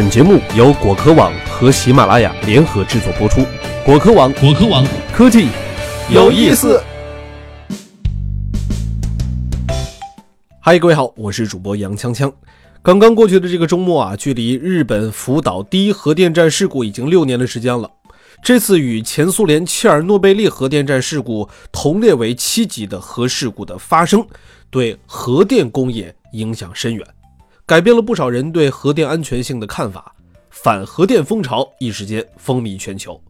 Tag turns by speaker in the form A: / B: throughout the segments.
A: 本节目由果壳网和喜马拉雅联合制作播出。果壳网，
B: 果壳网，
A: 科技有意思。嗨，各位好，我是主播杨锵锵。刚刚过去的这个周末啊，距离日本福岛第一核电站事故已经六年的时间了。这次与前苏联切尔诺贝利核电站事故同列为七级的核事故的发生，对核电工业影响深远。改变了不少人对核电安全性的看法，反核电风潮一时间风靡全球。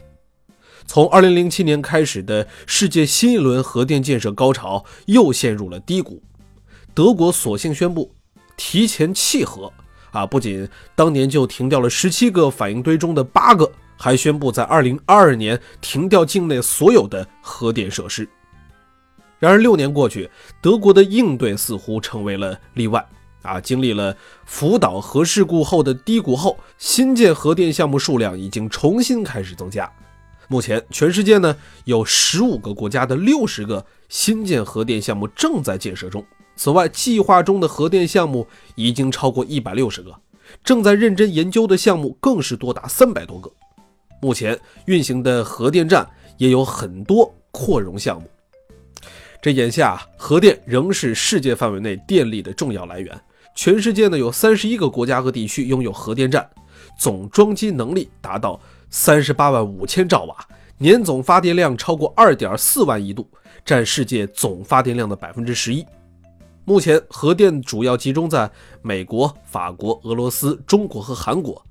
A: 从2007年开始的世界新一轮核电建设高潮又陷入了低谷。德国索性宣布提前弃核，啊，不仅当年就停掉了17个反应堆中的八个，还宣布在2022年停掉境内所有的核电设施。然而六年过去，德国的应对似乎成为了例外。啊，经历了福岛核事故后的低谷后，新建核电项目数量已经重新开始增加。目前，全世界呢有十五个国家的六十个新建核电项目正在建设中。此外，计划中的核电项目已经超过一百六十个，正在认真研究的项目更是多达三百多个。目前运行的核电站也有很多扩容项目。这眼下，核电仍是世界范围内电力的重要来源。全世界呢有三十一个国家和地区拥有核电站，总装机能力达到三十八万五千兆瓦，年总发电量超过二点四万亿度，占世界总发电量的百分之十一。目前核电主要集中在美国、法国、俄罗斯、中国和韩国。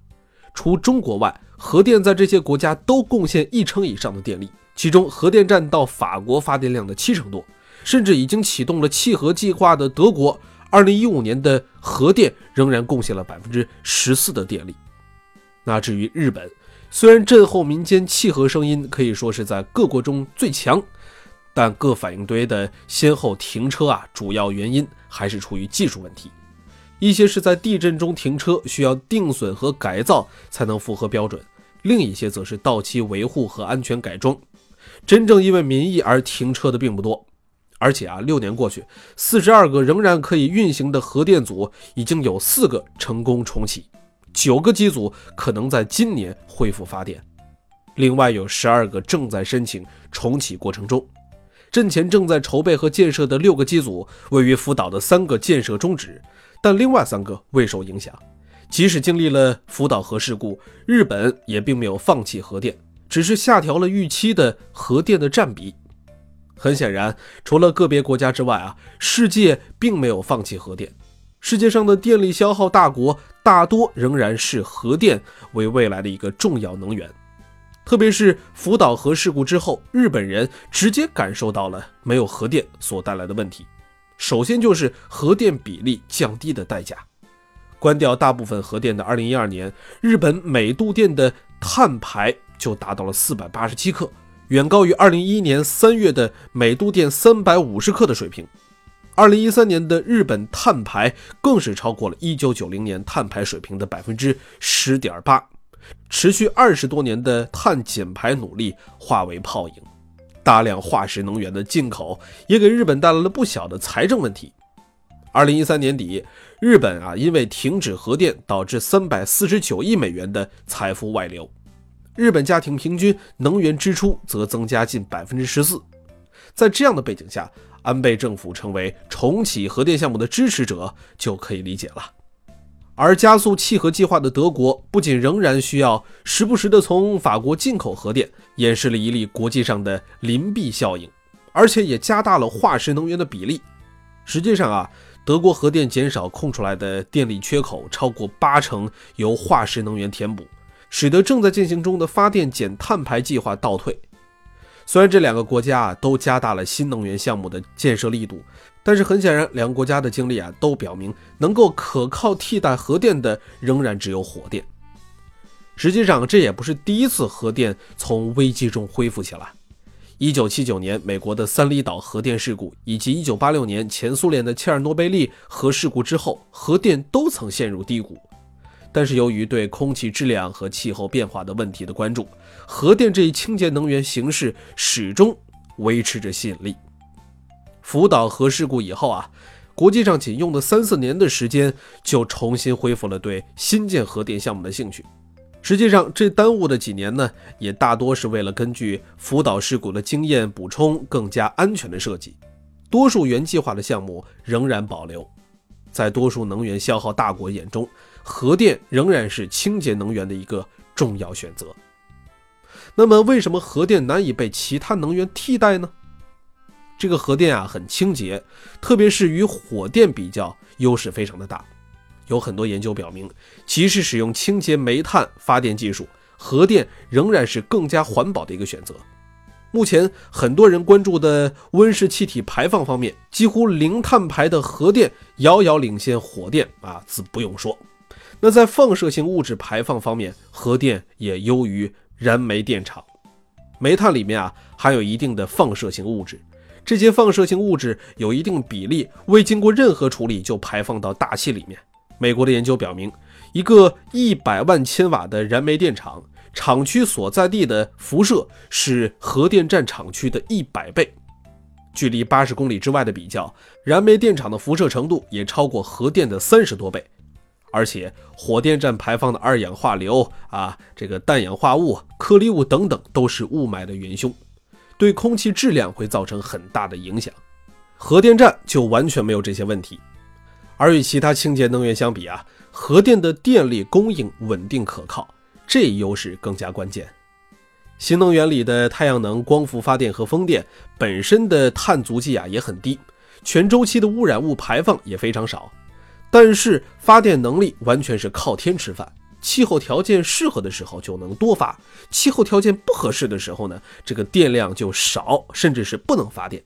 A: 除中国外，核电在这些国家都贡献一成以上的电力，其中核电站到法国发电量的七成多，甚至已经启动了弃核计划的德国。二零一五年的核电仍然贡献了百分之十四的电力。那至于日本，虽然震后民间弃核声音可以说是在各国中最强，但各反应堆的先后停车啊，主要原因还是出于技术问题。一些是在地震中停车，需要定损和改造才能符合标准；另一些则是到期维护和安全改装。真正因为民意而停车的并不多。而且啊，六年过去，四十二个仍然可以运行的核电组已经有四个成功重启，九个机组可能在今年恢复发电，另外有十二个正在申请重启过程中。震前正在筹备和建设的六个机组，位于福岛的三个建设中止，但另外三个未受影响。即使经历了福岛核事故，日本也并没有放弃核电，只是下调了预期的核电的占比。很显然，除了个别国家之外啊，世界并没有放弃核电。世界上的电力消耗大国大多仍然是核电为未来的一个重要能源。特别是福岛核事故之后，日本人直接感受到了没有核电所带来的问题。首先就是核电比例降低的代价。关掉大部分核电的2012年，日本每度电的碳排就达到了487克。远高于二零一一年三月的每度电三百五十克的水平，二零一三年的日本碳排更是超过了一九九零年碳排水平的百分之十点八，持续二十多年的碳减排努力化为泡影，大量化石能源的进口也给日本带来了不小的财政问题。二零一三年底，日本啊因为停止核电导致三百四十九亿美元的财富外流。日本家庭平均能源支出则增加近百分之十四，在这样的背景下，安倍政府成为重启核电项目的支持者就可以理解了。而加速弃核计划的德国，不仅仍然需要时不时的从法国进口核电，演示了一例国际上的邻避效应，而且也加大了化石能源的比例。实际上啊，德国核电减少空出来的电力缺口超过八成由化石能源填补。使得正在进行中的发电减碳排计划倒退。虽然这两个国家啊都加大了新能源项目的建设力度，但是很显然，两个国家的经历啊都表明，能够可靠替代核电的仍然只有火电。实际上，这也不是第一次核电从危机中恢复起来。一九七九年美国的三里岛核电事故，以及一九八六年前苏联的切尔诺贝利核事故之后，核电都曾陷入低谷。但是由于对空气质量和气候变化的问题的关注，核电这一清洁能源形式始终维持着吸引力。福岛核事故以后啊，国际上仅用了三四年的时间，就重新恢复了对新建核电项目的兴趣。实际上，这耽误的几年呢，也大多是为了根据福岛事故的经验补充更加安全的设计。多数原计划的项目仍然保留。在多数能源消耗大国眼中，核电仍然是清洁能源的一个重要选择。那么，为什么核电难以被其他能源替代呢？这个核电啊很清洁，特别是与火电比较，优势非常的大。有很多研究表明，即使使用清洁煤炭发电技术，核电仍然是更加环保的一个选择。目前很多人关注的温室气体排放方面，几乎零碳排的核电遥遥领先火电啊，自不用说。那在放射性物质排放方面，核电也优于燃煤电厂。煤炭里面啊含有一定的放射性物质，这些放射性物质有一定比例未经过任何处理就排放到大气里面。美国的研究表明，一个一百万千瓦的燃煤电厂。厂区所在地的辐射是核电站厂区的一百倍，距离八十公里之外的比较，燃煤电厂的辐射程度也超过核电的三十多倍。而且，火电站排放的二氧化硫啊，这个氮氧化物、颗粒物等等，都是雾霾的元凶，对空气质量会造成很大的影响。核电站就完全没有这些问题，而与其他清洁能源相比啊，核电的电力供应稳定可靠。这一优势更加关键。新能源里的太阳能、光伏发电和风电本身的碳足迹啊也很低，全周期的污染物排放也非常少。但是发电能力完全是靠天吃饭，气候条件适合的时候就能多发，气候条件不合适的时候呢，这个电量就少，甚至是不能发电。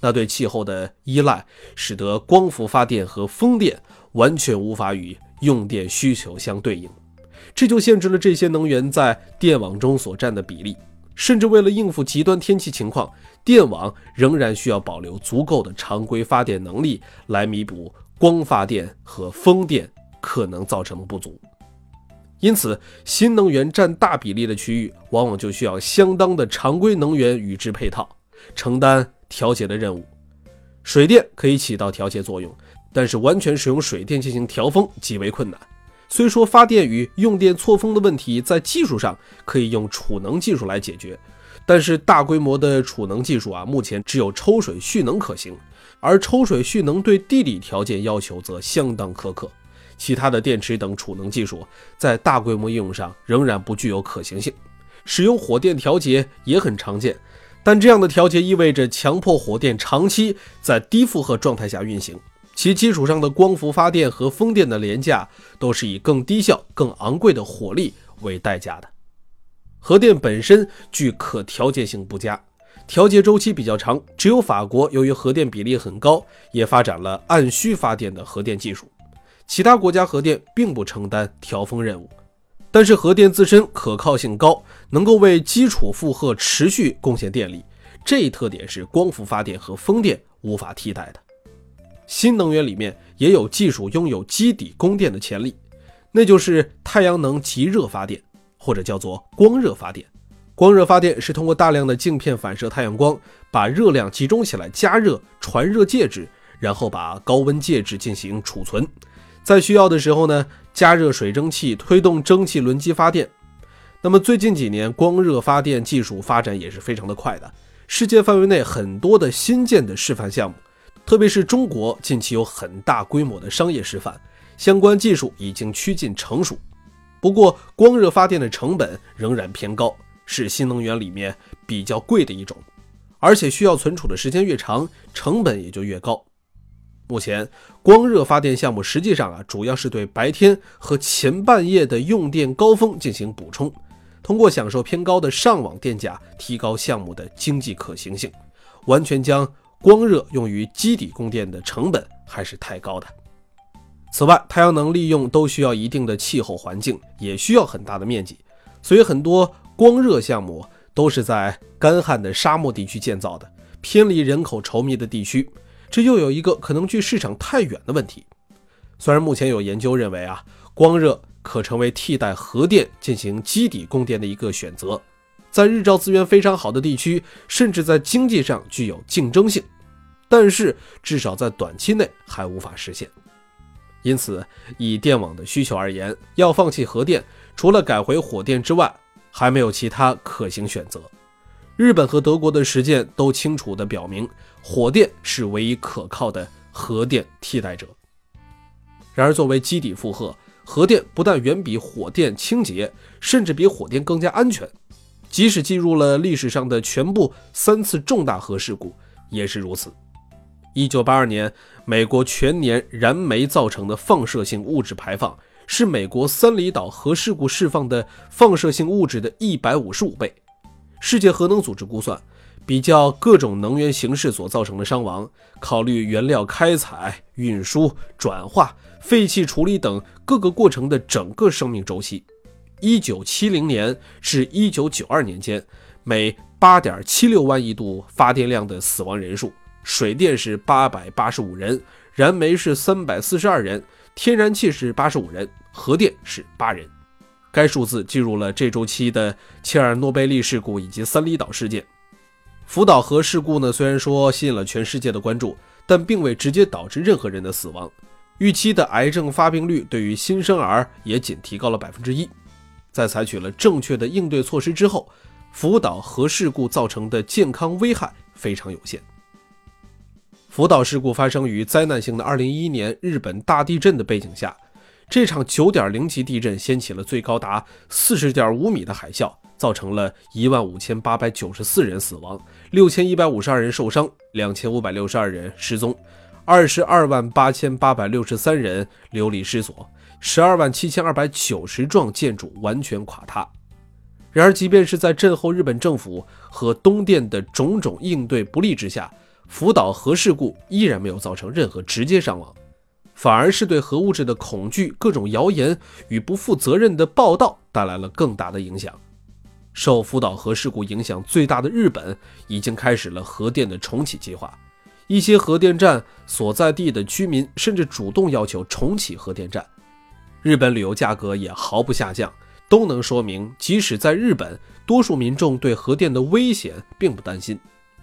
A: 那对气候的依赖，使得光伏发电和风电完全无法与用电需求相对应。这就限制了这些能源在电网中所占的比例，甚至为了应付极端天气情况，电网仍然需要保留足够的常规发电能力来弥补光发电和风电可能造成不足。因此，新能源占大比例的区域，往往就需要相当的常规能源与之配套，承担调节的任务。水电可以起到调节作用，但是完全使用水电进行调峰极为困难。虽说发电与用电错峰的问题在技术上可以用储能技术来解决，但是大规模的储能技术啊，目前只有抽水蓄能可行，而抽水蓄能对地理条件要求则相当苛刻，其他的电池等储能技术在大规模应用上仍然不具有可行性。使用火电调节也很常见，但这样的调节意味着强迫火电长期在低负荷状态下运行。其基础上的光伏发电和风电的廉价，都是以更低效、更昂贵的火力为代价的。核电本身具可调节性不佳，调节周期比较长。只有法国由于核电比例很高，也发展了按需发电的核电技术。其他国家核电并不承担调峰任务，但是核电自身可靠性高，能够为基础负荷持续贡献电力。这一特点是光伏发电和风电无法替代的。新能源里面也有技术拥有基底供电的潜力，那就是太阳能极热发电，或者叫做光热发电。光热发电是通过大量的镜片反射太阳光，把热量集中起来加热传热介质，然后把高温介质进行储存，在需要的时候呢，加热水蒸气推动蒸汽轮机发电。那么最近几年光热发电技术发展也是非常的快的，世界范围内很多的新建的示范项目。特别是中国近期有很大规模的商业示范，相关技术已经趋近成熟。不过，光热发电的成本仍然偏高，是新能源里面比较贵的一种，而且需要存储的时间越长，成本也就越高。目前，光热发电项目实际上啊，主要是对白天和前半夜的用电高峰进行补充，通过享受偏高的上网电价，提高项目的经济可行性，完全将。光热用于基底供电的成本还是太高的。此外，太阳能利用都需要一定的气候环境，也需要很大的面积，所以很多光热项目都是在干旱的沙漠地区建造的，偏离人口稠密的地区。这又有一个可能距市场太远的问题。虽然目前有研究认为啊，光热可成为替代核电进行基底供电的一个选择。在日照资源非常好的地区，甚至在经济上具有竞争性。但是至少在短期内还无法实现。因此，以电网的需求而言，要放弃核电，除了改回火电之外，还没有其他可行选择。日本和德国的实践都清楚地表明，火电是唯一可靠的核电替代者。然而，作为基底负荷，核电不但远比火电清洁，甚至比火电更加安全。即使进入了历史上的全部三次重大核事故，也是如此。一九八二年，美国全年燃煤造成的放射性物质排放是美国三里岛核事故释放的放射性物质的一百五十五倍。世界核能组织估算，比较各种能源形式所造成的伤亡，考虑原料开采、运输、转化、废气处理等各个过程的整个生命周期。一九七零年至一九九二年间，每八点七六万亿度发电量的死亡人数。水电是八百八十五人，燃煤是三百四十二人，天然气是八十五人，核电是八人。该数字计入了这周期的切尔诺贝利事故以及三里岛事件。福岛核事故呢，虽然说吸引了全世界的关注，但并未直接导致任何人的死亡。预期的癌症发病率对于新生儿也仅提高了百分之一。在采取了正确的应对措施之后，福岛核事故造成的健康危害非常有限。福岛事故发生于灾难性的2011年日本大地震的背景下，这场9.0级地震掀起了最高达40.5米的海啸，造成了15,894人死亡，6,152人受伤，2,562人失踪，22万8863人流离失所，12万7290幢建筑完全垮塌。然而，即便是在震后日本政府和东电的种种应对不力之下，福岛核事故依然没有造成任何直接伤亡，反而是对核物质的恐惧、各种谣言与不负责任的报道带来了更大的影响。受福岛核事故影响最大的日本已经开始了核电的重启计划，一些核电站所在地的居民甚至主动要求重启核电站。日本旅游价格也毫不下降，都能说明，即使在日本，多数民众对核电的危险并不担心。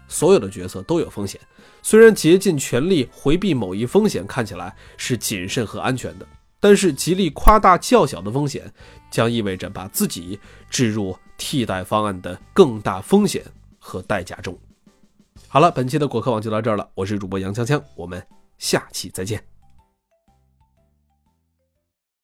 A: 所有的角色都有风险，虽然竭尽全力回避某一风险看起来是谨慎和安全的，但是极力夸大较小的风险，将意味着把自己置入替代方案的更大风险和代价中。好了，本期的果壳网就到这儿了，我是主播杨锵锵，我们下期再见。